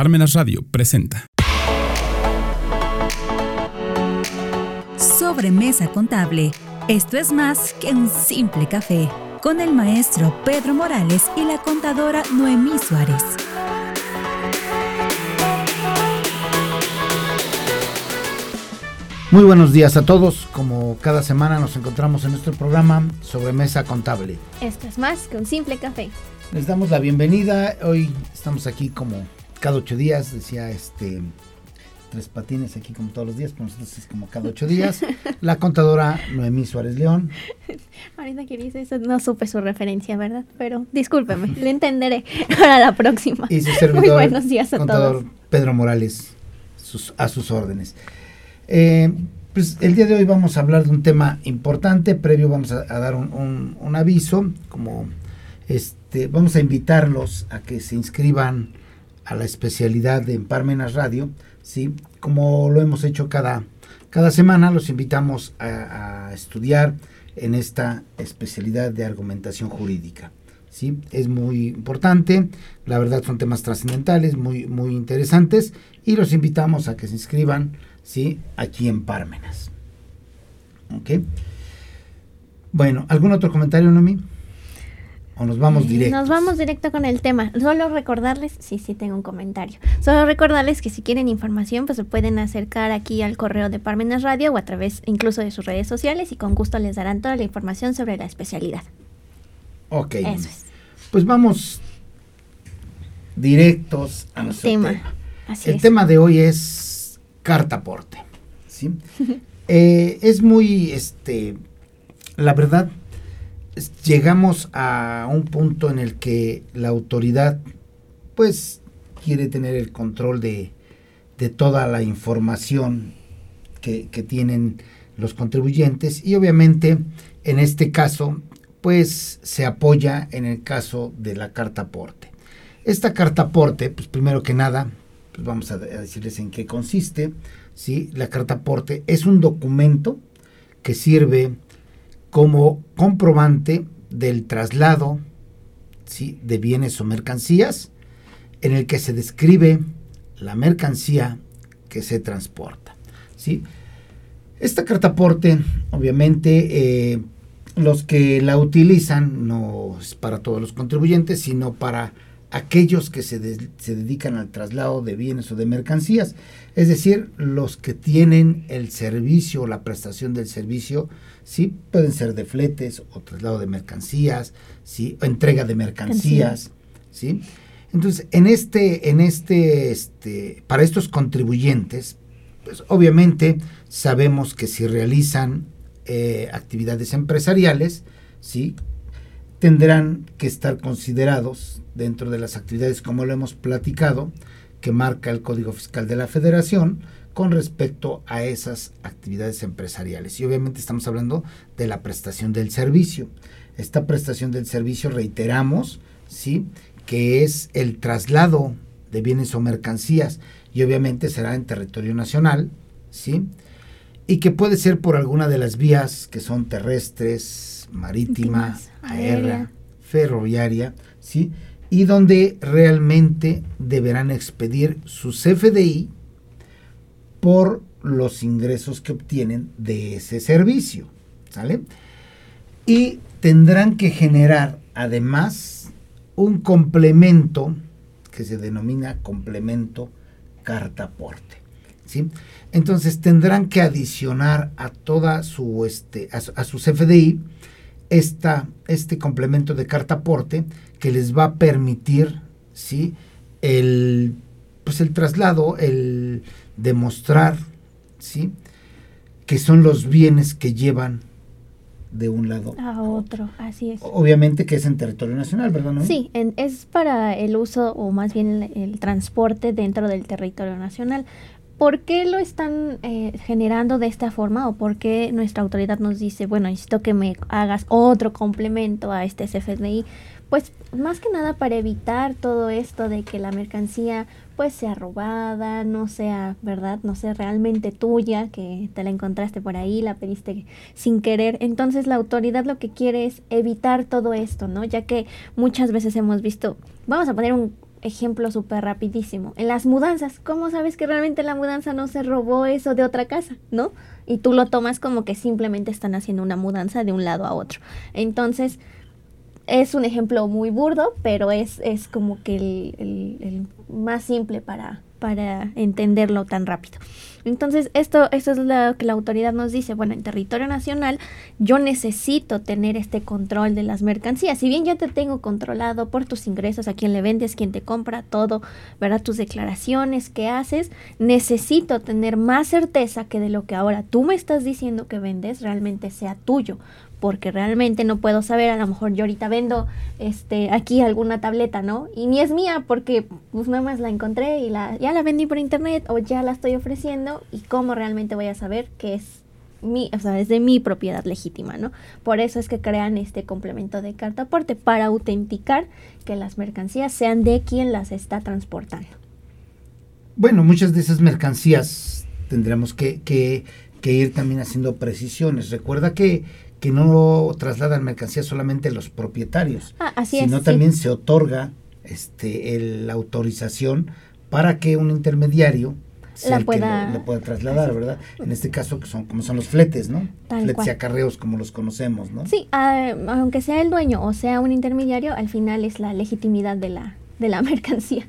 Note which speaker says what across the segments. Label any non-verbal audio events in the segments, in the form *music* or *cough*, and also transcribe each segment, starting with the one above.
Speaker 1: Parmenas Radio presenta.
Speaker 2: Sobremesa contable. Esto es más que un simple café. Con el maestro Pedro Morales y la contadora Noemí Suárez.
Speaker 3: Muy buenos días a todos. Como cada semana nos encontramos en nuestro programa Sobremesa Contable.
Speaker 4: Esto es más que un simple café.
Speaker 3: Les damos la bienvenida. Hoy estamos aquí como cada ocho días, decía este tres patines aquí como todos los días, pero nosotros es como cada ocho días. *laughs* La contadora Noemí Suárez León. *laughs*
Speaker 4: Ahorita que dice eso, no supe su referencia, ¿verdad? Pero discúlpeme, le entenderé *laughs* para la próxima.
Speaker 3: Y su servidor,
Speaker 4: Muy buenos días a
Speaker 3: contador
Speaker 4: todos.
Speaker 3: Pedro Morales, sus- a sus órdenes. Eh, pues el día de hoy vamos a hablar de un tema importante. Previo vamos a, a dar un, un- un aviso, como este, vamos a invitarlos a que se inscriban a la especialidad de Parmenas Radio, sí, como lo hemos hecho cada cada semana, los invitamos a, estudiar en esta especialidad de argumentación jurídica. ¿sí? Es muy importante, la verdad son temas trascendentales, muy, muy interesantes, y los invitamos a que se inscriban ¿sí? aquí en Parmenas. ¿Ok? Bueno, ¿algún otro comentario, Nomi? ¿O nos vamos directo?
Speaker 4: Nos vamos directo con el tema. Solo recordarles, sí, sí tengo un comentario. Solo recordarles que si quieren información, pues se pueden acercar aquí al correo de Parmenas Radio o a través incluso de sus redes sociales y con gusto les darán toda la información sobre la especialidad.
Speaker 3: Ok.
Speaker 4: Eso es.
Speaker 3: Pues vamos directos a nuestro
Speaker 4: Tema.
Speaker 3: tema.
Speaker 4: Así
Speaker 3: El
Speaker 4: es.
Speaker 3: tema de hoy es carta aporte. ¿sí? *laughs* Eh, es muy, este, la verdad, llegamos a un punto en el que la autoridad, pues, quiere tener el control de, de toda la información que, que tienen los contribuyentes y obviamente en este caso, pues, se apoya en el caso de la carta aporte. Esta carta aporte, pues primero que nada, pues vamos a, de- a decirles en qué consiste. ¿sí? La carta aporte es un documento que sirve como comprobante del traslado de bienes o mercancías en el que se describe la mercancía que se transporta. ¿sí? Esta carta aporte, obviamente, eh, los que la utilizan no es para todos los contribuyentes, sino para aquellos que se, se dedican al traslado de bienes o de mercancías, es decir, los que tienen el servicio o la prestación del servicio, sí, pueden ser de fletes o traslado de mercancías, sí, o entrega de mercancías, sí. Entonces, en este, en este, este, para estos contribuyentes, pues obviamente sabemos que si realizan eh, actividades empresariales, sí, tendrán que estar considerados dentro de las actividades como lo hemos platicado que marca el Código Fiscal de la Federación con respecto a esas actividades empresariales. Y obviamente estamos hablando de la prestación del servicio. Esta prestación del servicio, reiteramos, ¿sí? que es el traslado de bienes o mercancías y obviamente será en territorio nacional, ¿sí? Y que puede ser por alguna de las vías que son terrestres, marítima,
Speaker 4: Marítimas,
Speaker 3: aérea,
Speaker 4: aérea.
Speaker 3: ferroviaria, ¿sí? Y donde realmente deberán expedir su CFDI por los ingresos que obtienen de ese servicio, ¿sale? Y tendrán que generar además un complemento que se denomina complemento carta aporte. ¿sí? Entonces tendrán que adicionar a toda su este a, su- a su CFDI esta, este complemento de carta aporte que les va a permitir ¿sí? el pues el traslado, el demostrar ¿sí? que son los bienes que llevan de un lado
Speaker 4: A otro, así es.
Speaker 3: Obviamente que es en territorio nacional, ¿verdad? Noemí?
Speaker 4: Sí, en- es para el uso o más bien el, el transporte dentro del territorio nacional. ¿Por qué lo están eh, generando de esta forma o por qué nuestra autoridad nos dice, bueno, necesito que me hagas otro complemento a este CFDI? Pues más que nada para evitar todo esto de que la mercancía pues sea robada, no sea, ¿verdad? No sea realmente tuya, que te la encontraste por ahí, la pediste sin querer. Entonces la autoridad lo que quiere es evitar todo esto, ¿no? Ya que muchas veces hemos visto, vamos a poner un, ejemplo súper rapidísimo. En las mudanzas, ¿cómo sabes que realmente la mudanza no se robó eso de otra casa, no? Y tú lo tomas como que simplemente están haciendo una mudanza de un lado a otro. Entonces, es un ejemplo muy burdo, pero es, es como que el, el más simple para, para entenderlo tan rápido. Entonces, esto, esto es lo que la autoridad nos dice. Bueno, en territorio nacional yo necesito tener este control de las mercancías. Si bien ya te tengo controlado por tus ingresos, a quién le vendes, quién te compra, todo, ¿verdad? Tus declaraciones que haces, necesito tener más certeza que de lo que ahora tú me estás diciendo que vendes realmente sea tuyo porque realmente no puedo saber, a lo mejor yo ahorita vendo este aquí alguna tableta, ¿no? Y ni es mía porque pues nada más la encontré y la ya la vendí por internet o ya la estoy ofreciendo y cómo realmente voy a saber que es mi, o sea, es de mi propiedad legítima, ¿no? Por eso es que crean este complemento de carta aporte para autenticar que las mercancías sean de quien las está transportando.
Speaker 3: Bueno, muchas de esas mercancías tendremos que, que, que ir también haciendo precisiones. Recuerda que que no trasladan mercancía solamente los propietarios,
Speaker 4: ah,
Speaker 3: sino también se otorga este, la autorización para que un intermediario
Speaker 4: la pueda,
Speaker 3: lo, pueda trasladar, ¿verdad? En este caso, que son como son los fletes, ¿no? fletes y acarreos como los conocemos, ¿no?
Speaker 4: Sí, ah, aunque sea el dueño o sea un intermediario, al final es la legitimidad de la, de la *laughs* mercancía.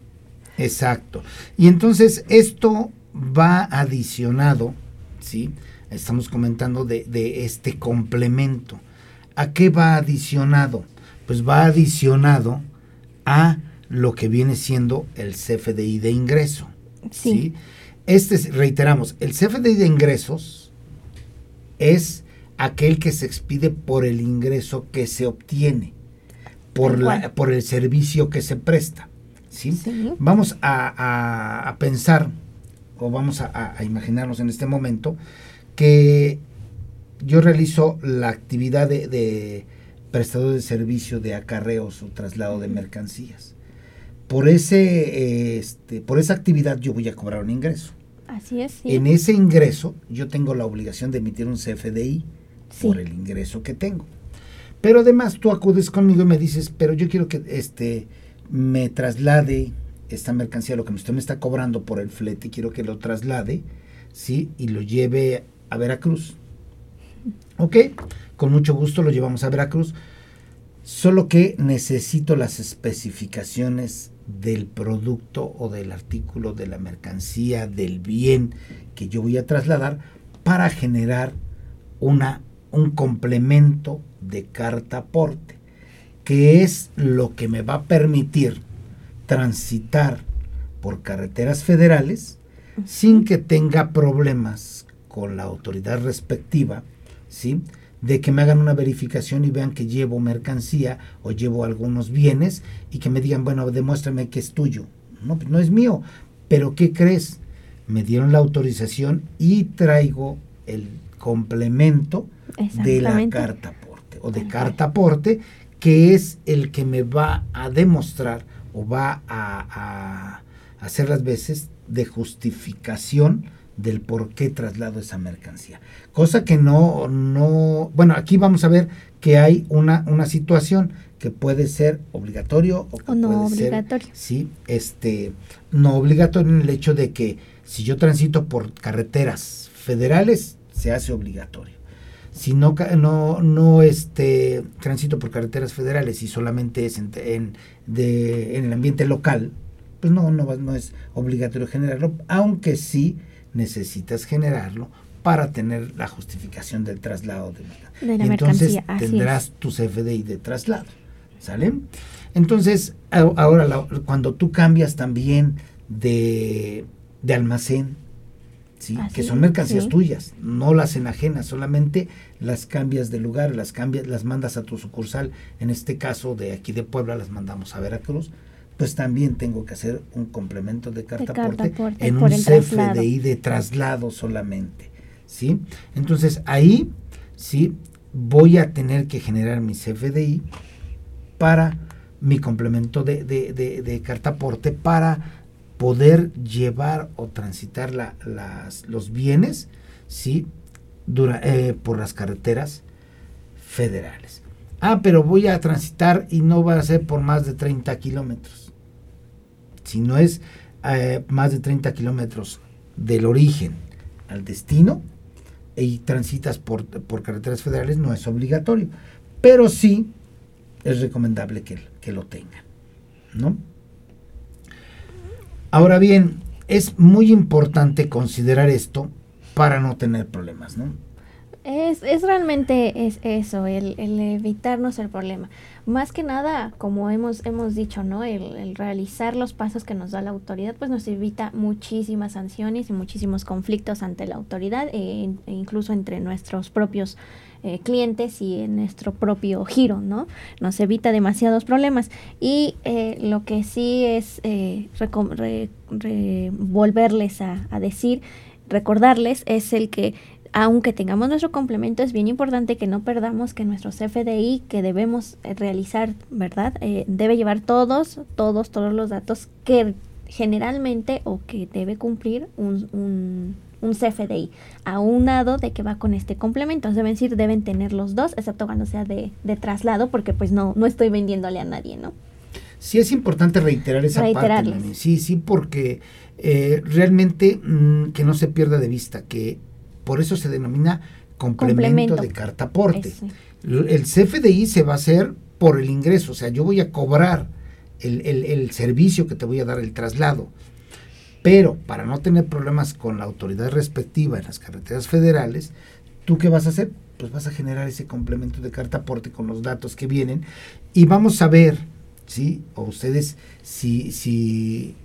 Speaker 3: Exacto. Y entonces esto va adicionado, ¿sí? Estamos comentando de, este complemento. ¿A qué va adicionado? Pues va adicionado a lo que viene siendo el CFDI de ingreso. Sí. Este, reiteramos, el CFDI de ingresos es aquel que se expide por el ingreso que se obtiene, por, la, por el servicio que se presta. ¿sí? Vamos a, pensar, o vamos a, a imaginarnos en este momento, que yo realizo la actividad de, prestador de servicio de acarreos o traslado de mercancías. Por, ese, este, por esa actividad yo voy a cobrar un ingreso.
Speaker 4: Así es.
Speaker 3: En ese ingreso yo tengo la obligación de emitir un CFDI por el ingreso que tengo. Pero además tú acudes conmigo y me dices, pero yo quiero que este, me traslade esta mercancía, lo que usted me está cobrando por el flete, quiero que lo traslade, ¿sí? Y lo lleve a Veracruz. Ok, con mucho gusto lo llevamos a Veracruz. Solo que necesito las especificaciones del producto o del artículo, de la mercancía, del bien que yo voy a trasladar para generar una, un complemento de carta aporte, que es lo que me va a permitir transitar por carreteras federales sin que tenga problemas con la autoridad respectiva, ¿sí? de que me hagan una verificación y vean que llevo mercancía o llevo algunos bienes y que me digan, bueno, demuéstrame que es tuyo. No, pues no es mío, pero ¿qué crees? Me dieron la autorización y traigo el complemento de la carta aporte o de carta aporte que es el que me va a demostrar o va a, a hacer las veces de justificación del por qué traslado esa mercancía. Cosa que no, no, bueno, aquí vamos a ver que hay una, una situación que puede ser obligatorio o,
Speaker 4: no
Speaker 3: puede
Speaker 4: obligatorio.
Speaker 3: Ser, sí, este, no obligatorio en el hecho de que si yo transito por carreteras federales, se hace obligatorio. Si no, no, no este, transito por carreteras federales y solamente es en, en, de, en el ambiente local, pues no, no, no es obligatorio generarlo, aunque sí necesitas generarlo para tener la justificación del traslado
Speaker 4: de, la Entonces
Speaker 3: tendrás tu CFDI de traslado. ¿Sale? Entonces, ahora cuando tú cambias también de, almacén, ¿sí? que son mercancías tuyas, no las enajenas, solamente las cambias de lugar, las cambias, las mandas a tu sucursal, en este caso de aquí de Puebla las mandamos a Veracruz, pues también tengo que hacer un complemento de carta, aporte, en un CFDI de traslado solamente, ¿sí? Entonces ahí, sí, voy a tener que generar mi CFDI para mi complemento de, de, de, carta aporte para poder llevar o transitar las, los bienes, ¿sí? Eh, por las carreteras federales. Ah, pero voy a transitar y no va a ser por más de 30 kilómetros Si no es eh, más de 30 kilómetros del origen al destino y transitas por, por, carreteras federales, no es obligatorio. Pero sí es recomendable que, que lo tengan. ¿no? Ahora bien, es muy importante considerar esto para no tener problemas, ¿no?
Speaker 4: Es, es realmente es eso, el, el, evitarnos el problema. Más que nada, como hemos, hemos dicho, ¿no? El, realizar los pasos que nos da la autoridad, pues nos evita muchísimas sanciones y muchísimos conflictos ante la autoridad e, e incluso entre nuestros propios eh, clientes y en nuestro propio giro, ¿no? Nos evita demasiados problemas. Y eh, lo que sí es eh, volverles a decir, recordarles, es el que aunque tengamos nuestro complemento, es bien importante que no perdamos que nuestro CFDI que debemos realizar, ¿verdad? debe llevar todos, todos, todos los datos que generalmente o que debe cumplir un, un, un CFDI, aunado de que va con este complemento. Deben decir, deben tener los dos, excepto cuando sea de, de traslado, porque pues no, no estoy vendiéndole a nadie, ¿no?
Speaker 3: Sí, es importante reiterar esa parte. Sí, sí, porque eh, realmente mm, que no se pierda de vista que por eso se denomina complemento, de carta aporte. El CFDI se va a hacer por el ingreso, o sea, yo voy a cobrar el, el, el servicio que te voy a dar, el traslado. Pero para no tener problemas con la autoridad respectiva en las carreteras federales, ¿tú qué vas a hacer? Pues vas a generar ese complemento de carta aporte con los datos que vienen y vamos a ver, ¿sí? O ustedes si, si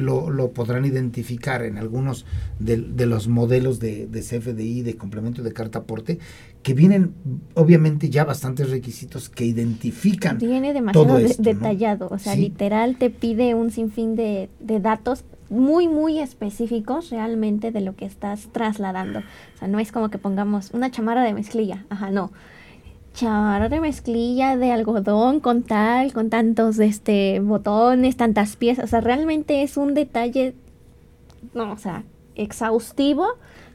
Speaker 3: lo, lo podrán identificar en algunos de, los modelos de, de, CFDI, de complemento de carta aporte, que vienen obviamente ya bastantes requisitos que identifican.
Speaker 4: Viene demasiado detallado, o sea, literal te pide un sinfín de, de datos muy, muy específicos realmente de lo que estás trasladando. O sea, no es como que pongamos una chamarra de mezclilla, ajá, no. Chamarra de mezclilla de algodón con tal, con tantos este, botones, tantas piezas. O sea, realmente es un detalle, no, o sea, exhaustivo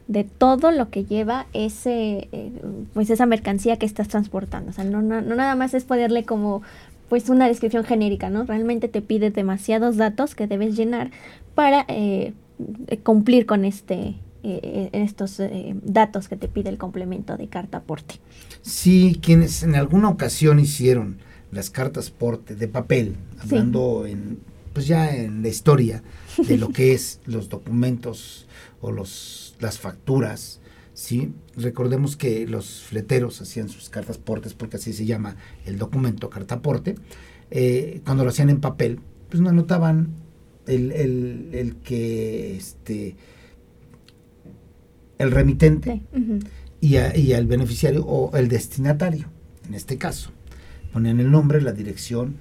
Speaker 4: de todo lo que lleva ese, eh, pues esa mercancía que estás transportando. O sea, no, no, no nada más es ponerle como pues una descripción genérica, ¿no? Realmente te pide demasiados datos que debes llenar para eh, cumplir con este eh, estos eh, datos que te pide el complemento de carta aporte.
Speaker 3: Sí, quienes en alguna ocasión hicieron las cartas porte de papel, hablando en pues ya en la historia de lo que es *laughs* los documentos o los las facturas, sí, recordemos que los fleteros hacían sus cartas portes porque así se llama el documento carta porte, cuando lo hacían en papel, pues no anotaban el, el, el que este el remitente y, al beneficiario o el destinatario, en este caso. Ponían el nombre, la dirección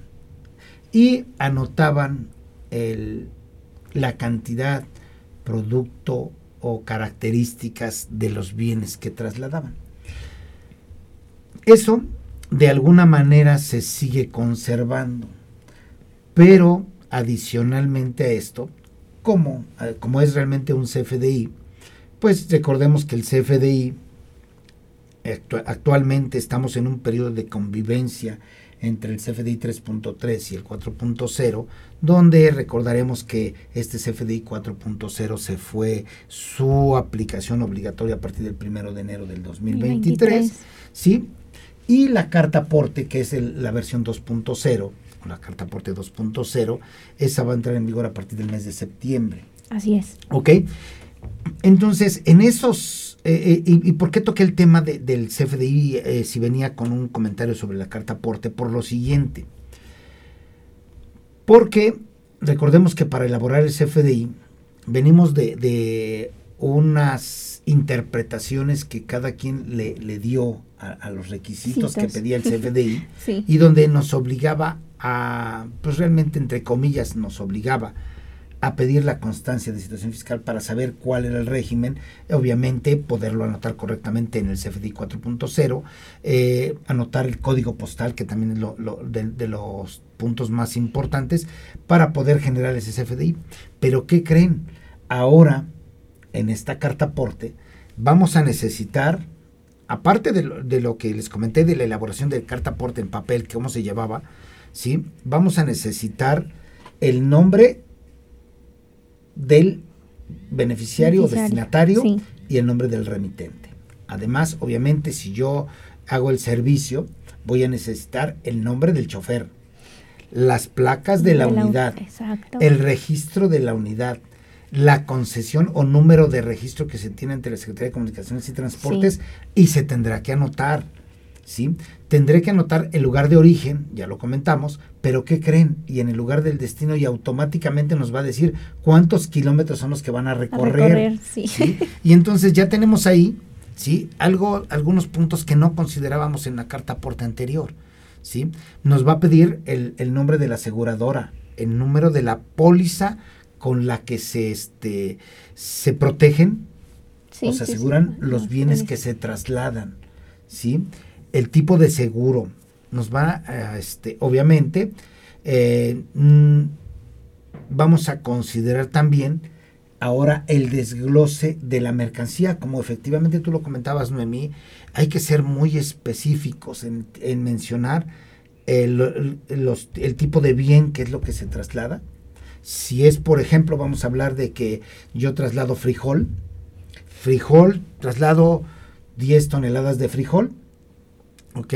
Speaker 3: y anotaban el, la cantidad, producto o características de los bienes que trasladaban. Eso de alguna manera se sigue conservando, pero adicionalmente a esto, como, eh, como es realmente un CFDI, pues recordemos que el CFDI actualmente estamos en un periodo de convivencia entre el CFDI 3.3 y el 4.0, donde recordaremos que este CFDI 4.0 se fue su aplicación obligatoria a partir del 1 de enero del 2023, ¿sí? Y la carta aporte, que es la versión 2.0, la carta aporte 2.0, esa va a entrar en vigor a partir del mes de septiembre.
Speaker 4: Así es.
Speaker 3: ¿Ok? Entonces, en esos, eh, eh, y, por qué toqué el tema del CFDI eh, si venía con un comentario sobre la carta aporte? Por lo siguiente. Porque recordemos que para elaborar el CFDI venimos de, unas interpretaciones que cada quien le, le dio a, los requisitos que pedía el CFDI *laughs* y donde nos obligaba a, pues realmente entre comillas nos obligaba a pedir la constancia de situación fiscal para saber cuál era el régimen, obviamente poderlo anotar correctamente en el CFDI 4.0, eh, anotar el código postal, que también es lo, de, los puntos más importantes, para poder generar ese CFDI. Pero ¿qué creen? Ahora, en esta carta aporte, vamos a necesitar aparte de lo, que les comenté de la elaboración de carta aporte en papel, cómo se llevaba, ¿sí? vamos a necesitar el nombre del beneficiario, o destinatario
Speaker 4: sí.
Speaker 3: y el nombre del remitente. Además, obviamente, si yo hago el servicio, voy a necesitar el nombre del chofer, las placas de la
Speaker 4: De la-
Speaker 3: unidad,
Speaker 4: exacto.
Speaker 3: el registro de la unidad, la concesión o número de registro que se tiene ante la Secretaría de Comunicaciones y Transportes y se tendrá que anotar. ¿Sí? Tendré que anotar el lugar de origen, ya lo comentamos, pero ¿qué creen? Y en el lugar del destino y automáticamente nos va a decir cuántos kilómetros son los que van a
Speaker 4: A
Speaker 3: recorrer.
Speaker 4: sí.
Speaker 3: ¿sí? Y entonces ya tenemos ahí, ¿sí? Algo, algunos puntos que no considerábamos en la carta aporte anterior, ¿sí? Nos va a pedir el, el nombre de la aseguradora, el número de la póliza con la que se, este, se protegen
Speaker 4: Sí,
Speaker 3: o se
Speaker 4: sí, sí.
Speaker 3: aseguran los bienes. que se trasladan, ¿sí? El tipo de seguro nos va, a, este, obviamente, eh, mm, vamos a considerar también ahora el desglose de la mercancía, como efectivamente tú lo comentabas, Noemí, hay que ser muy específicos en, en mencionar el, el tipo de bien que es lo que se traslada. Si es, por ejemplo, vamos a hablar de que yo traslado frijol, frijol, traslado 10 toneladas de frijol, ¿ok?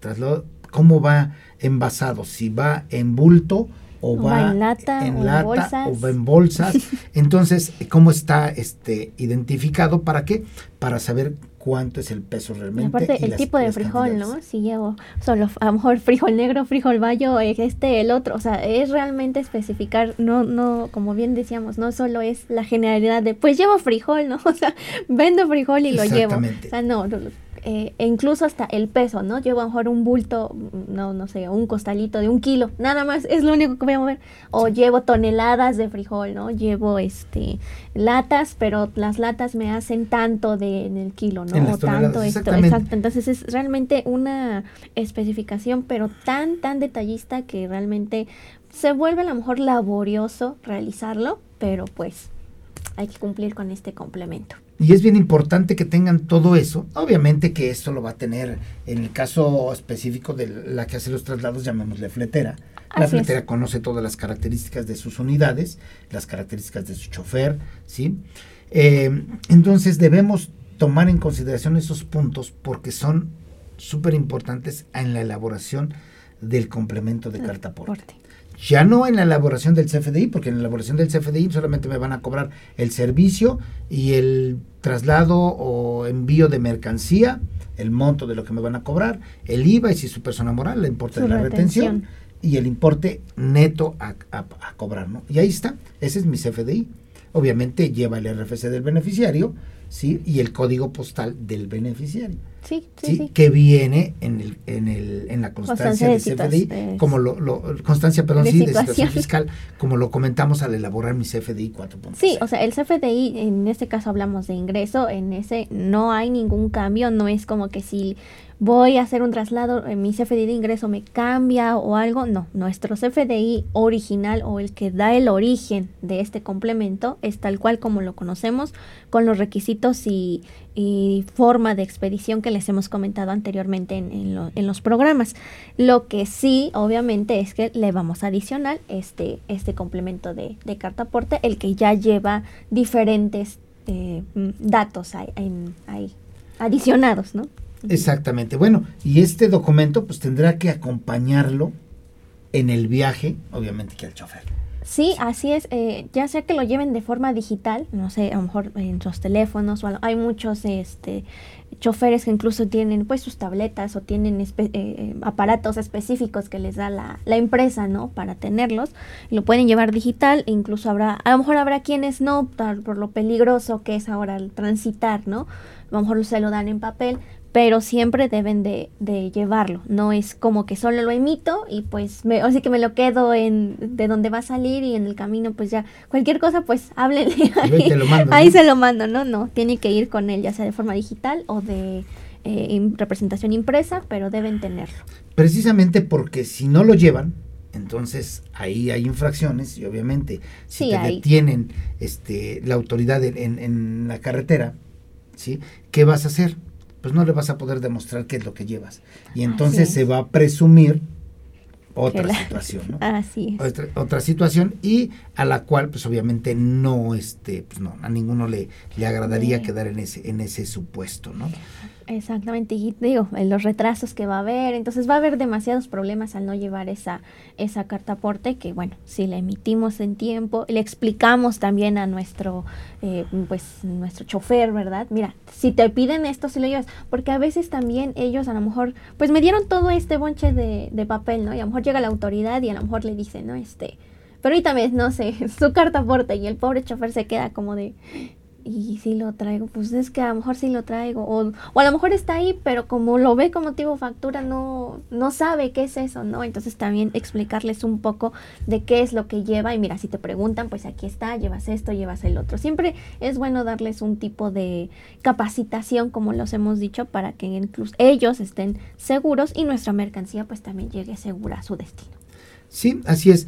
Speaker 3: Traslado, ¿cómo va envasado? Si va en bulto o,
Speaker 4: O
Speaker 3: va,
Speaker 4: en lata, o en bolsas.
Speaker 3: o va en bolsas. *laughs* Entonces, ¿cómo está este identificado? ¿Para qué? Para saber cuánto es el peso
Speaker 4: Y
Speaker 3: realmente.
Speaker 4: aparte
Speaker 3: y
Speaker 4: el
Speaker 3: las-
Speaker 4: tipo de frijol, ¿no? Si llevo solo a lo mejor frijol negro, frijol bayo, eh, este, el otro, o sea, es realmente especificar, no, no, como bien decíamos, no solo es la generalidad de, pues llevo frijol, ¿no? *laughs* O sea, vendo frijol y lo llevo.
Speaker 3: Exactamente.
Speaker 4: O sea, no, no, no, eh, e incluso hasta el peso, ¿no? Llevo a lo mejor un bulto, no, no sé, un costalito de un kilo, nada más, es lo único que voy a mover. O llevo toneladas de frijol, ¿no? Llevo este latas, pero las latas me hacen tanto de en el kilo, ¿no?
Speaker 3: En
Speaker 4: o tanto esto, exacto. Entonces es realmente una especificación, pero tan, tan detallista que realmente se vuelve a lo mejor laborioso realizarlo, pero pues hay que cumplir con este complemento.
Speaker 3: Y es bien importante que tengan todo eso. Obviamente que esto lo va a tener en el caso específico de la que hace los traslados, llamémosle fletera. La
Speaker 4: Así es.
Speaker 3: fletera conoce todas las características de sus unidades, las características de su chofer, ¿sí? Eh, entonces debemos tomar en consideración esos puntos porque son súper importantes en la elaboración del complemento de carta aporte. Ya no en la elaboración del CFDI, porque en la elaboración del CFDI solamente me van a cobrar el servicio y el traslado o envío de mercancía, el monto de lo que me van a cobrar, el IVA y si su persona moral, el importe
Speaker 4: Su
Speaker 3: de la retención
Speaker 4: retención.
Speaker 3: y el importe neto a, a- a cobrar. ¿no? Y ahí está, ese es mi CFDI. Obviamente lleva el RFC del beneficiario ¿sí? y el código postal del beneficiario.
Speaker 4: Sí, sí,
Speaker 3: ¿sí?
Speaker 4: sí.
Speaker 3: que viene en el, en el en la constancia,
Speaker 4: Constancia
Speaker 3: de
Speaker 4: de
Speaker 3: CFDI como lo, lo- constancia perdón
Speaker 4: de
Speaker 3: sí de
Speaker 4: situación.
Speaker 3: situación *laughs* fiscal como lo comentamos al elaborar mi CFDI 4.0
Speaker 4: Sí, o sea, el CFDI, en este caso hablamos de ingreso, en ese no hay ningún cambio, no es como que si voy a hacer un traslado, eh, mi CFDI de ingreso me cambia o algo, no, nuestro CFDI original o el que da el origen de este complemento es tal cual como lo conocemos, con los requisitos y, forma de expedición que les hemos comentado anteriormente en, en lo- en los programas. Lo que sí, obviamente, es que le vamos a adicionar este, este complemento de, de carta aporte, el que ya lleva diferentes eh, mm, datos ahí adicionados, ¿no?
Speaker 3: Exactamente bueno y este documento pues tendrá que acompañarlo en el viaje obviamente que al chofer
Speaker 4: Sí, así es. eh, ya sea que lo lleven de forma digital, no sé, a lo mejor en sus teléfonos o algo. Hay muchos este, choferes que incluso tienen pues sus tabletas o tienen espe- eh, aparatos específicos que les da la, la empresa, ¿no? Para tenerlos. Lo pueden llevar digital, incluso habrá, a lo mejor habrá quienes no, tal- por lo peligroso que es ahora el transitar, ¿no? A lo mejor se lo dan en papel, pero siempre deben de, de llevarlo. No es como que solo lo emito y pues me, así que me lo quedo en de donde va a salir y en el camino pues ya cualquier cosa pues háblenle
Speaker 3: Yo ahí
Speaker 4: ahí,
Speaker 3: te lo mando,
Speaker 4: ahí
Speaker 3: ¿no?
Speaker 4: se lo mando, no, no, tiene que ir con él ya sea de forma digital o de eh, representación impresa, pero deben tenerlo.
Speaker 3: precisamente porque si no lo llevan entonces ahí hay infracciones y obviamente si
Speaker 4: Sí,
Speaker 3: te
Speaker 4: hay.
Speaker 3: detienen este la autoridad en, en- en la carretera sí qué vas a hacer pues no le vas a poder demostrar qué es lo que llevas y entonces
Speaker 4: es.
Speaker 3: se va a presumir otra situación, ¿no?
Speaker 4: Así
Speaker 3: es. Otra, situación y a la cual, pues obviamente no, este, pues no, a ninguno le, le agradaría quedar en ese, en ese supuesto, ¿no?
Speaker 4: Exactamente, y digo, los retrasos que va a haber, entonces va a haber demasiados problemas al no llevar esa, esa carta aporte, que bueno, si la emitimos en tiempo, le explicamos también a nuestro, eh, pues, nuestro chofer, ¿verdad? Mira, si te piden esto, si lo llevas, porque a veces también ellos a lo mejor, pues me dieron todo este bonche de, de papel, ¿no? Y a lo mejor llega la autoridad y a lo mejor le dicen, ¿no? Este, pero ahorita no sé, *laughs* su carta aporte y el pobre chofer se queda como de, y si lo traigo, pues es que a lo mejor sí lo traigo, o, o, a lo mejor está ahí, pero como lo ve como tipo factura, no, no sabe qué es eso, ¿no? Entonces también explicarles un poco de qué es lo que lleva, y mira, si te preguntan, pues aquí está, llevas esto, llevas el otro. Siempre es bueno darles un tipo de capacitación, como los hemos dicho, para que incluso ellos estén seguros y nuestra mercancía pues también llegue segura a su destino.
Speaker 3: Sí, así es.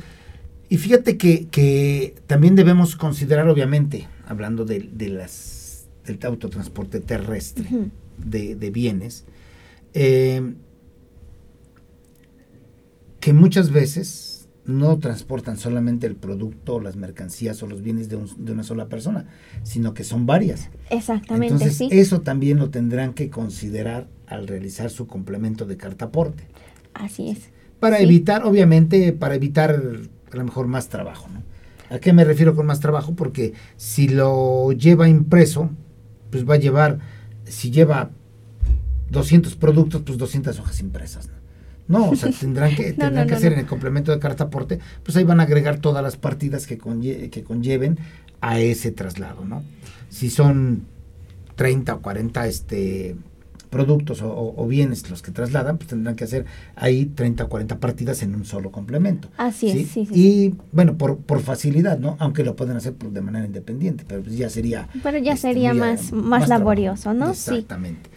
Speaker 3: Y fíjate que, que también debemos considerar, obviamente, hablando de, las, del autotransporte terrestre de, bienes, eh, que muchas veces no transportan solamente el producto, las mercancías o los bienes de, una sola persona, sino que son varias.
Speaker 4: Exactamente.
Speaker 3: Entonces, eso también lo tendrán que considerar al realizar su complemento de cartaporte.
Speaker 4: Así es.
Speaker 3: Para evitar, obviamente, para evitar a lo mejor más trabajo, ¿no? ¿A qué me refiero con más trabajo? Porque si lo lleva impreso, pues va a llevar, si lleva 200 productos, pues 200 hojas impresas. No, no o sea, *laughs* tendrán que, tendrán que hacer en el complemento de carta aporte, pues ahí van a agregar todas las partidas que, que conlleven a ese traslado, ¿no? Si son 30 o 40 este, productos o, bienes los que trasladan, pues tendrán que hacer ahí 30 o 40 partidas en un solo complemento.
Speaker 4: Así es, sí,
Speaker 3: Y bueno, por, por facilidad, ¿no? Aunque lo pueden hacer de manera independiente, pero pues ya sería...
Speaker 4: Pero ya este, sería más, más, laborioso, ¿no?
Speaker 3: Exactamente.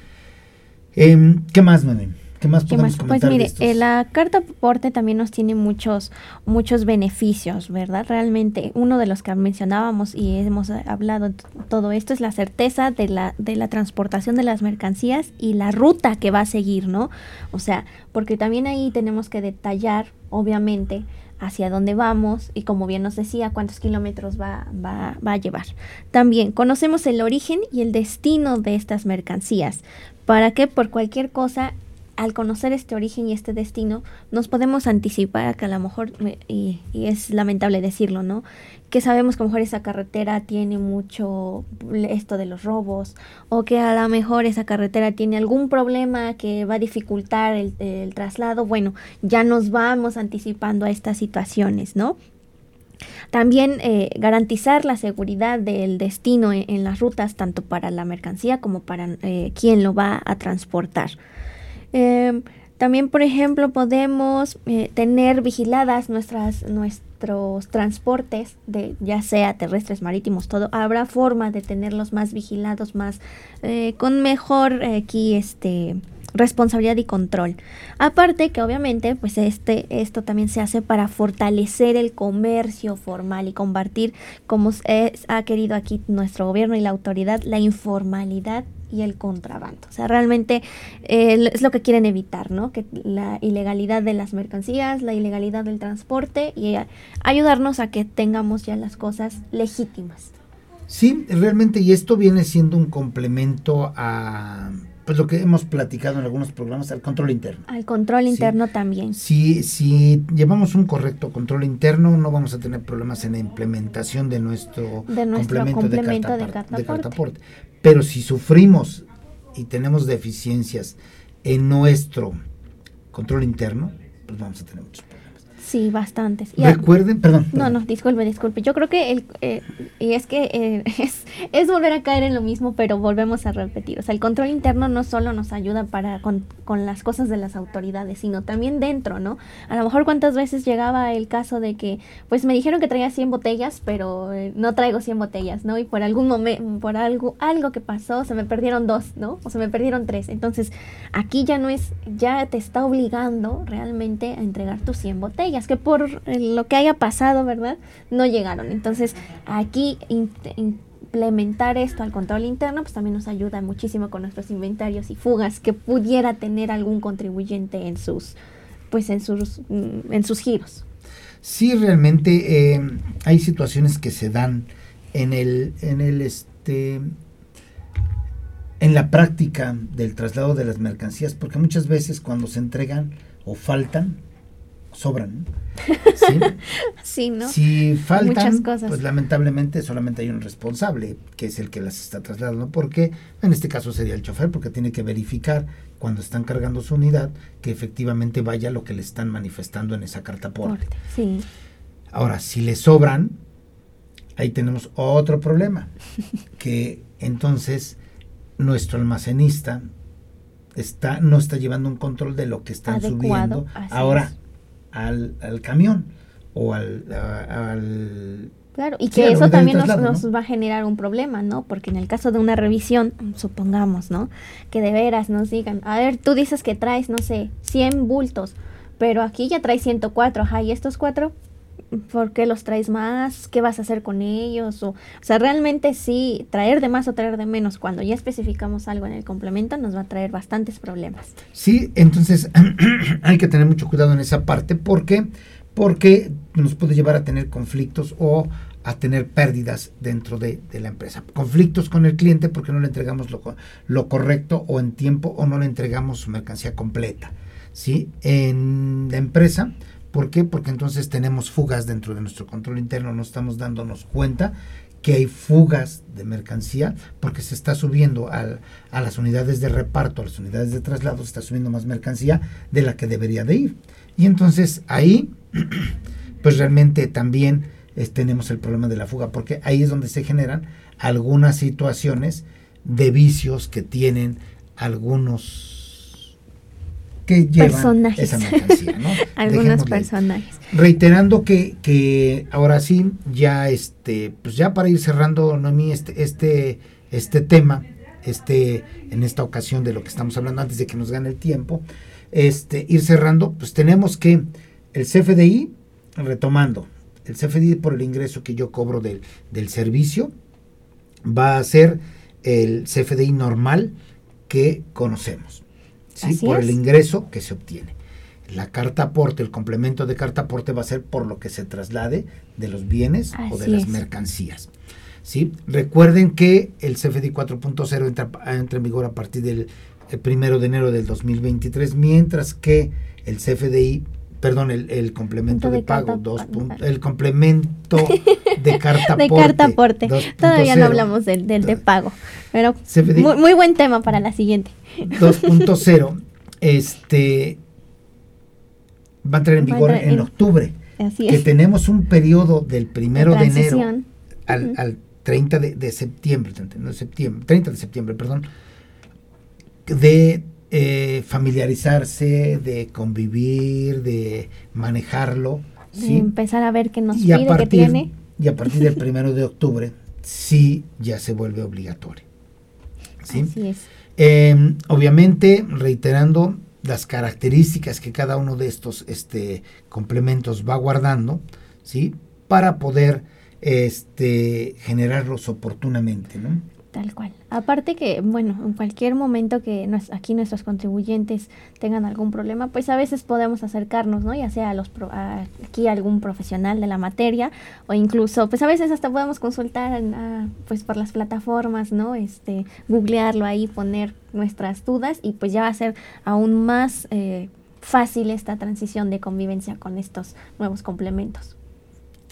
Speaker 3: Em, ¿Qué más, Mami? ¿Qué más podemos
Speaker 4: Pues mire, eh, la carta aporte también nos tiene muchos, muchos beneficios, ¿verdad? Realmente uno de los que mencionábamos y hemos hablado todo esto es la certeza de la, de la transportación de las mercancías y la ruta que va a seguir, ¿no? O sea, porque también ahí tenemos que detallar, obviamente, hacia dónde vamos y como bien nos decía, cuántos kilómetros va, va, va, a llevar. También conocemos el origen y el destino de estas mercancías para que por cualquier cosa al conocer este origen y este destino, nos podemos anticipar a que a lo mejor, y, es lamentable decirlo, ¿no? Que sabemos que a lo mejor esa carretera tiene mucho esto de los robos, o que a lo mejor esa carretera tiene algún problema que va a dificultar el, traslado. Bueno, ya nos vamos anticipando a estas situaciones, ¿no? También eh, garantizar la seguridad del destino en, las rutas, tanto para la mercancía como para eh, quien lo va a transportar. Em, también, por ejemplo, podemos eh, tener vigiladas nuestras, nuestros transportes, de, ya sea terrestres, marítimos, todo. Habrá forma de tenerlos más vigilados, más eh, con mejor eh, aquí este responsabilidad y control. Aparte que obviamente pues este esto también se hace para fortalecer el comercio formal y combatir como ha querido aquí nuestro gobierno y la autoridad la informalidad y el contrabando. O sea, realmente eh, es lo que quieren evitar, ¿no? Que la ilegalidad de las mercancías, la ilegalidad del transporte y ayudarnos a que tengamos ya las cosas legítimas.
Speaker 3: Sí, realmente, y esto viene siendo un complemento a pues lo que hemos platicado en algunos programas, al control interno.
Speaker 4: Al control interno también.
Speaker 3: Si, si llevamos un correcto control interno, no vamos a tener problemas en la implementación de nuestro, complemento, de, cartaporte. Pero si sufrimos y tenemos deficiencias en nuestro control interno, pues vamos a tener muchos.
Speaker 4: Sí, bastantes.
Speaker 3: Recuerden, perdón,
Speaker 4: No, no, disculpe, disculpe. Yo creo que el, eh, y es que eh, *laughs* es, es, volver a caer en lo mismo, pero volvemos a repetir. O sea, el control interno no solo nos ayuda para con, con, las cosas de las autoridades, sino también dentro, ¿no? A lo mejor cuántas veces llegaba el caso de que, pues me dijeron que traía 100 botellas, pero eh, no traigo 100 botellas, ¿no? Y por algún momento, por algo, algo que pasó, se me perdieron dos, ¿no? O se me perdieron tres. Entonces, aquí ya no es, ya te está obligando realmente a entregar tus 100 botellas que por lo que haya pasado, ¿verdad? No llegaron. Entonces, aquí implementar esto al control interno, pues también nos ayuda muchísimo con nuestros inventarios y fugas que pudiera tener algún contribuyente en sus pues en sus, mm, en sus giros.
Speaker 3: Sí, realmente eh, hay situaciones que se dan en el, en el este en la práctica del traslado de las mercancías, porque muchas veces cuando se entregan o faltan, sobran. *laughs*
Speaker 4: ¿sí? sí, ¿no?
Speaker 3: Si faltan, pues lamentablemente solamente hay un responsable, que es el que las está trasladando, porque en este caso sería el chofer, porque tiene que verificar cuando están cargando su unidad que efectivamente vaya lo que le están manifestando en esa carta porte.
Speaker 4: Sí.
Speaker 3: Ahora, si le sobran, ahí tenemos otro problema, que entonces nuestro almacenista está no está llevando un control de lo que están subiendo ahora al, al, camión o al, al
Speaker 4: Claro, y que eso también nos, nos, va a generar un problema, ¿no? Porque en el caso de una revisión, supongamos, ¿no? Que de veras nos digan, a ver, tú dices que traes, no sé, 100 bultos, pero aquí ya traes 104, ajá, y estos cuatro, ¿por qué los traes más? ¿Qué vas a hacer con ellos? O, o sea, realmente sí, traer de más o traer de menos, cuando ya especificamos algo en el complemento, nos va a traer bastantes problemas.
Speaker 3: Sí, entonces *clears throat* hay que tener mucho cuidado en esa parte porque porque nos puede llevar a tener conflictos o a tener pérdidas dentro de, la empresa. Conflictos con el cliente porque no le entregamos lo, lo, correcto o en tiempo o no le entregamos su mercancía completa. ¿sí? En la empresa, ¿por qué? Porque entonces tenemos fugas dentro de nuestro control interno, no estamos dándonos cuenta que hay fugas de mercancía porque se está subiendo a las unidades de reparto, a las unidades de traslado, se está subiendo más mercancía de la que debería de ir. Y entonces ahí, *clears throat* pues realmente también tenemos el problema de la fuga, porque ahí es donde se generan algunas situaciones de vicios que tienen algunos que llevan esa mercancía, ¿no? *laughs*
Speaker 4: Algunos personajes.
Speaker 3: Reiterando que, que ahora sí, ya este, pues ya para ir cerrando, Noemí, este, este, este tema, este, en esta ocasión de lo que estamos hablando antes de que nos gane el tiempo, este, ir cerrando, pues tenemos que el CFDI, retomando, el CFDI por el ingreso que yo cobro del, del servicio, va a ser el CFDI normal que conocemos, ¿sí? por el ingreso que se obtiene. La carta aporte, el complemento de carta aporte va a ser por lo que se traslade de los bienes o de las mercancías. ¿sí? Recuerden que el CFDI 4.0 entra, entra en vigor a partir del el primero de enero del 2023, mientras que el CFDI, perdón, el, complemento de, pago, dos el complemento *laughs* de carta
Speaker 4: de carta aporte. Todavía no hablamos del, de pago, pero muy, buen tema para la siguiente.
Speaker 3: 2.0, *laughs* este va a entrar en vigor en, octubre. Así que tenemos un periodo del primero de, enero al, al 30 de, de septiembre, no, septiembre, 30 de septiembre, perdón, de eh, familiarizarse, de convivir, de manejarlo.
Speaker 4: ¿sí? empezar a ver qué nos pide, qué tiene.
Speaker 3: Y a partir del *laughs* primero de octubre, sí ya se vuelve obligatorio. ¿sí?
Speaker 4: Así es.
Speaker 3: Em, obviamente, reiterando las características que cada uno de estos este, complementos va guardando, ¿sí? Para poder este, generarlos oportunamente, ¿no?
Speaker 4: Tal cual. Aparte que, bueno, en cualquier momento que aquí nuestros contribuyentes tengan algún problema, pues a veces podemos acercarnos, ¿no? Ya sea a los aquí algún profesional de la materia o incluso, pues a veces hasta podemos consultar pues por las plataformas, ¿no? Este, googlearlo ahí, poner nuestras dudas y pues ya va a ser aún más eh, fácil esta transición de convivencia con estos nuevos complementos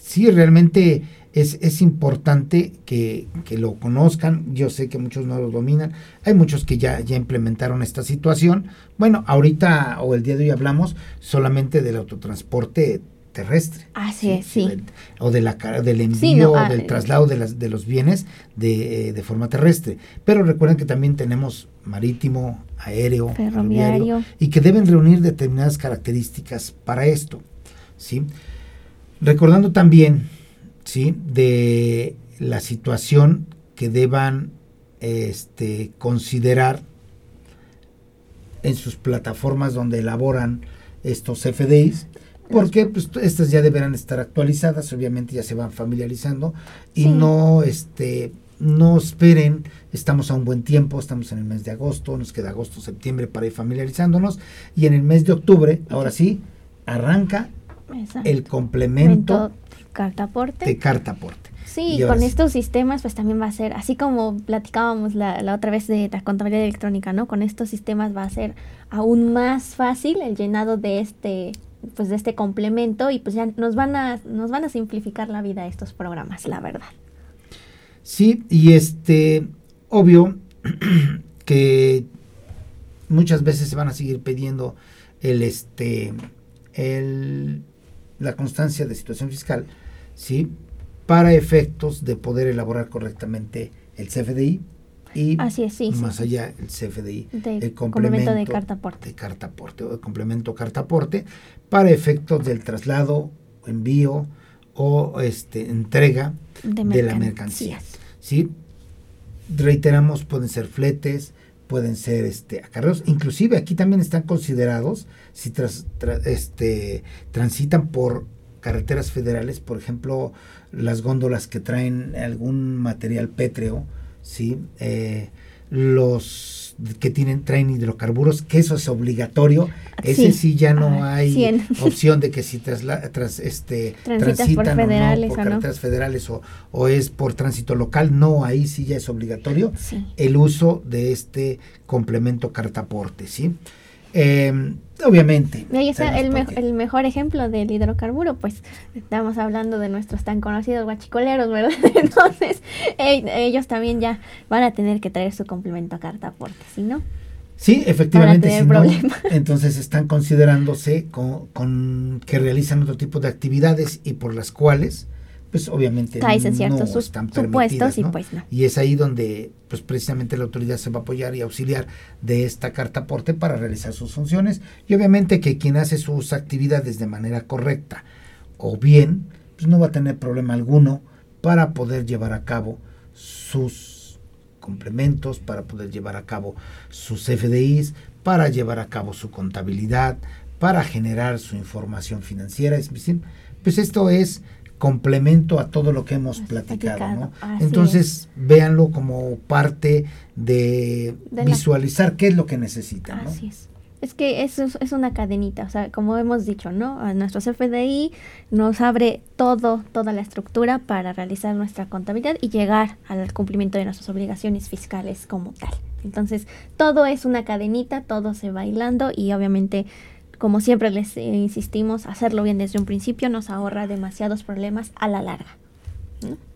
Speaker 3: sí, realmente es, es importante que, lo conozcan. Yo sé que muchos no lo dominan. Hay muchos que ya, ya implementaron esta situación. Bueno, ahorita o el día de hoy hablamos solamente del autotransporte terrestre.
Speaker 4: Así es, sí.
Speaker 3: o de la, del envío, ah, del traslado de, las, de los bienes de, de, forma terrestre. Pero recuerden que también tenemos marítimo, aéreo, ferroviario, y que deben reunir determinadas características para esto. ¿sí? Recordando también, ¿sí? De la situación que deban este, considerar en sus plataformas donde elaboran estos FDIs, porque pues, estas ya deberán estar actualizadas, obviamente ya se van familiarizando y no este no esperen, estamos a un buen tiempo, estamos en el mes de agosto, nos queda agosto, septiembre para ir familiarizándonos y en el mes de octubre, ahora sí, arranca el complemento
Speaker 4: de carta aporte.
Speaker 3: De carta aporte.
Speaker 4: Sí, con estos sistemas pues también va a ser, así como platicábamos la, la, otra vez de la contabilidad electrónica, ¿no? Con estos sistemas va a ser aún más fácil el llenado de este pues de este complemento y pues ya nos van a nos van a simplificar la vida estos programas, la verdad.
Speaker 3: Sí, y este obvio *clears throat* que muchas veces se van a seguir pidiendo el este el la constancia de situación fiscal, ¿sí? Para efectos de poder elaborar correctamente el CFDI y
Speaker 4: Así es, sí,
Speaker 3: más allá el CFDI,
Speaker 4: el complemento, de carta aporte.
Speaker 3: De carta aporte o el complemento carta aporte para efectos del traslado, envío o este entrega de, la mercancía. ¿sí? Reiteramos, pueden ser fletes, pueden ser este acarreos, inclusive aquí también están considerados si tras, este transitan por carreteras federales, por ejemplo, las góndolas que traen algún material pétreo, sí, eh, los que tienen traen hidrocarburos, que eso es obligatorio. Ese sí, ya no ah, hay *laughs* opción de que si tras, tras este transitan por, federales, por carreteras federales o, o, es por tránsito local, no, ahí sí ya es obligatorio el uso de este complemento cartaporte, ¿sí? Eh, obviamente.
Speaker 4: Está el, el, mejor ejemplo del hidrocarburo, pues estamos hablando de nuestros tan conocidos guachicoleros, ¿verdad? *laughs* Entonces ellos también ya van a tener que traer su complemento a carta aporte, ¿sí no?
Speaker 3: Sí, efectivamente, *laughs* entonces están considerándose con, con, que realizan otro tipo de actividades y por las cuales pues obviamente
Speaker 4: no están permitidas, y pues no.
Speaker 3: Y es ahí donde pues precisamente la autoridad se va a apoyar y auxiliar de esta carta aporte para realizar sus funciones y obviamente que quien hace sus actividades de manera correcta o bien, pues no va a tener problema alguno para poder llevar a cabo sus complementos, para poder llevar a cabo sus FDIs, para llevar a cabo su contabilidad, para generar su información financiera. Es decir, pues esto es complemento a todo lo que hemos platicado, ¿no? Entonces, véanlo como parte de, visualizar qué es lo que necesitan, ¿no?
Speaker 4: Así es. Es que eso es una cadenita, o sea, como hemos dicho, ¿no? A nuestro CFDI nos abre todo, toda la estructura para realizar nuestra contabilidad y llegar al cumplimiento de nuestras obligaciones fiscales como tal. Entonces, todo es una cadenita, todo se va hilando y obviamente como siempre les eh, insistimos, hacerlo bien desde un principio nos ahorra demasiados problemas a la larga.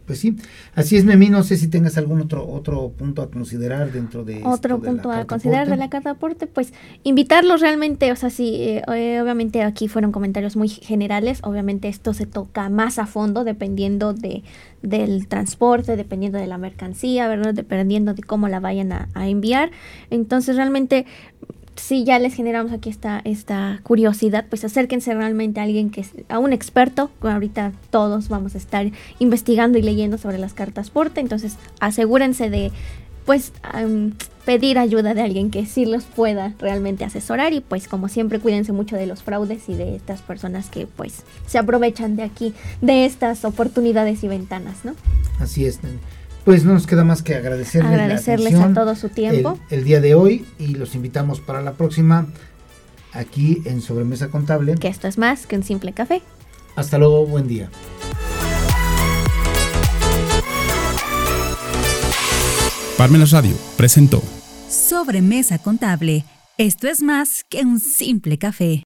Speaker 3: Pues sí, así es, Memi. No sé si tengas algún otro otro punto a considerar dentro de
Speaker 4: otro punto a considerar de la carta aporte, pues invitarlos realmente, o sea, sí, eh, eh, obviamente aquí fueron comentarios muy generales, obviamente esto se toca más a fondo dependiendo de del transporte, dependiendo de la mercancía, ¿verdad? Dependiendo de cómo la vayan a, a enviar. Entonces, realmente si ya les generamos aquí esta, esta curiosidad, pues acérquense realmente a alguien que es, a un experto. Ahorita todos vamos a estar investigando y leyendo sobre las cartas porte, entonces asegúrense de pues pedir ayuda de alguien que sí los pueda realmente asesorar y pues como siempre cuídense mucho de los fraudes y de estas personas que pues se aprovechan de aquí, de estas oportunidades y ventanas, ¿no?
Speaker 3: Así es. Pues no nos queda más que agradecerles,
Speaker 4: agradecerles a todo su tiempo.
Speaker 3: El, día de hoy y los invitamos para la próxima aquí en Sobremesa Contable.
Speaker 4: Que esto es más que un simple café.
Speaker 3: Hasta luego, buen día.
Speaker 1: Parmenas Radio presentó
Speaker 2: Sobremesa Contable. Esto es más que un simple café.